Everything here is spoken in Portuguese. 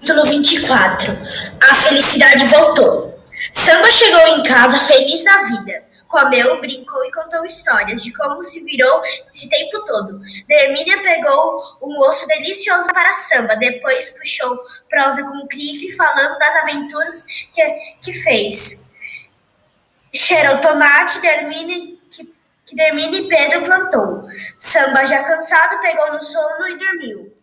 Capítulo 24 A felicidade voltou. Samba chegou em casa feliz da vida. Comeu, brincou e contou histórias de como se virou esse tempo todo. Dermínia pegou um osso delicioso para samba, depois puxou prosa com o Cricri falando das aventuras que, que fez. Cheirou tomate, Dermínia, que, que Dermínia e Pedro plantou. Samba, já cansado, pegou no sono e dormiu.